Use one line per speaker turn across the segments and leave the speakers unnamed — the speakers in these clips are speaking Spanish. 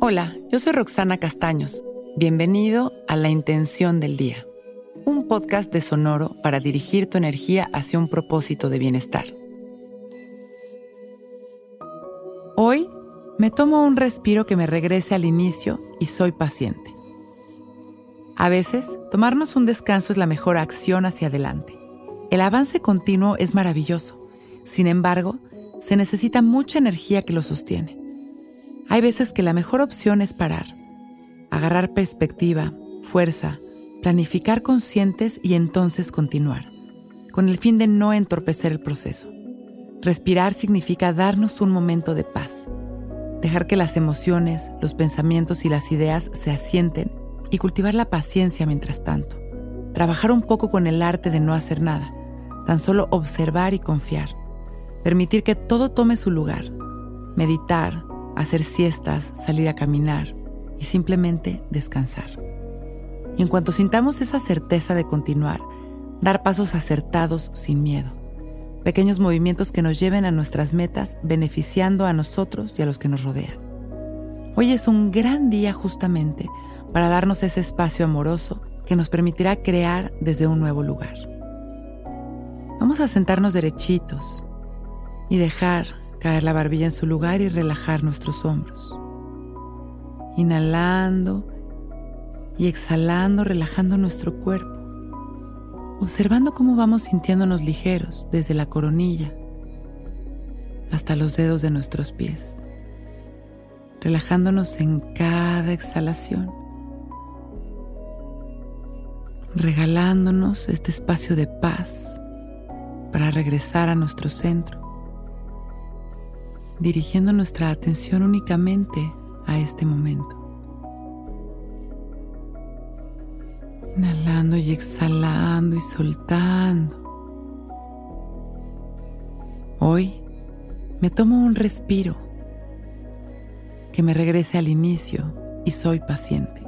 Hola, yo soy Roxana Castaños. Bienvenido a La Intención del Día, un podcast de Sonoro para dirigir tu energía hacia un propósito de bienestar. Hoy me tomo un respiro que me regrese al inicio y soy paciente. A veces, tomarnos un descanso es la mejor acción hacia adelante. El avance continuo es maravilloso. Sin embargo, se necesita mucha energía que lo sostiene. Hay veces que la mejor opción es parar, agarrar perspectiva, fuerza, planificar conscientes y entonces continuar, con el fin de no entorpecer el proceso. Respirar significa darnos un momento de paz, dejar que las emociones, los pensamientos y las ideas se asienten y cultivar la paciencia mientras tanto. Trabajar un poco con el arte de no hacer nada, tan solo observar y confiar. Permitir que todo tome su lugar. Meditar, hacer siestas, salir a caminar y simplemente descansar. Y en cuanto sintamos esa certeza de continuar, dar pasos acertados sin miedo. Pequeños movimientos que nos lleven a nuestras metas beneficiando a nosotros y a los que nos rodean. Hoy es un gran día justamente para darnos ese espacio amoroso que nos permitirá crear desde un nuevo lugar. Vamos a sentarnos derechitos y dejar caer la barbilla en su lugar y relajar nuestros hombros. Inhalando y exhalando, relajando nuestro cuerpo, observando cómo vamos sintiéndonos ligeros desde la coronilla hasta los dedos de nuestros pies, relajándonos en cada exhalación, regalándonos este espacio de paz para regresar a nuestro centro, dirigiendo nuestra atención únicamente a este momento. Inhalando y exhalando y soltando. Hoy me tomo un respiro que me regrese al inicio y soy paciente.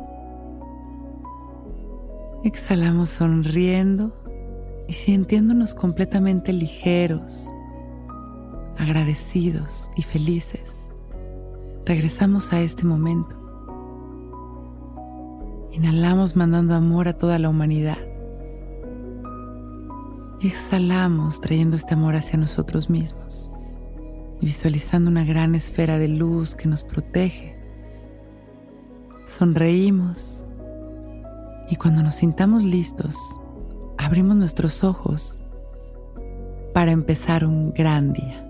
Exhalamos sonriendo y sintiéndonos completamente ligeros, agradecidos y felices, regresamos a este momento. Inhalamos mandando amor a toda la humanidad. Y exhalamos trayendo este amor hacia nosotros mismos y visualizando una gran esfera de luz que nos protege. Sonreímos y cuando nos sintamos listos, abrimos nuestros ojos para empezar un gran día.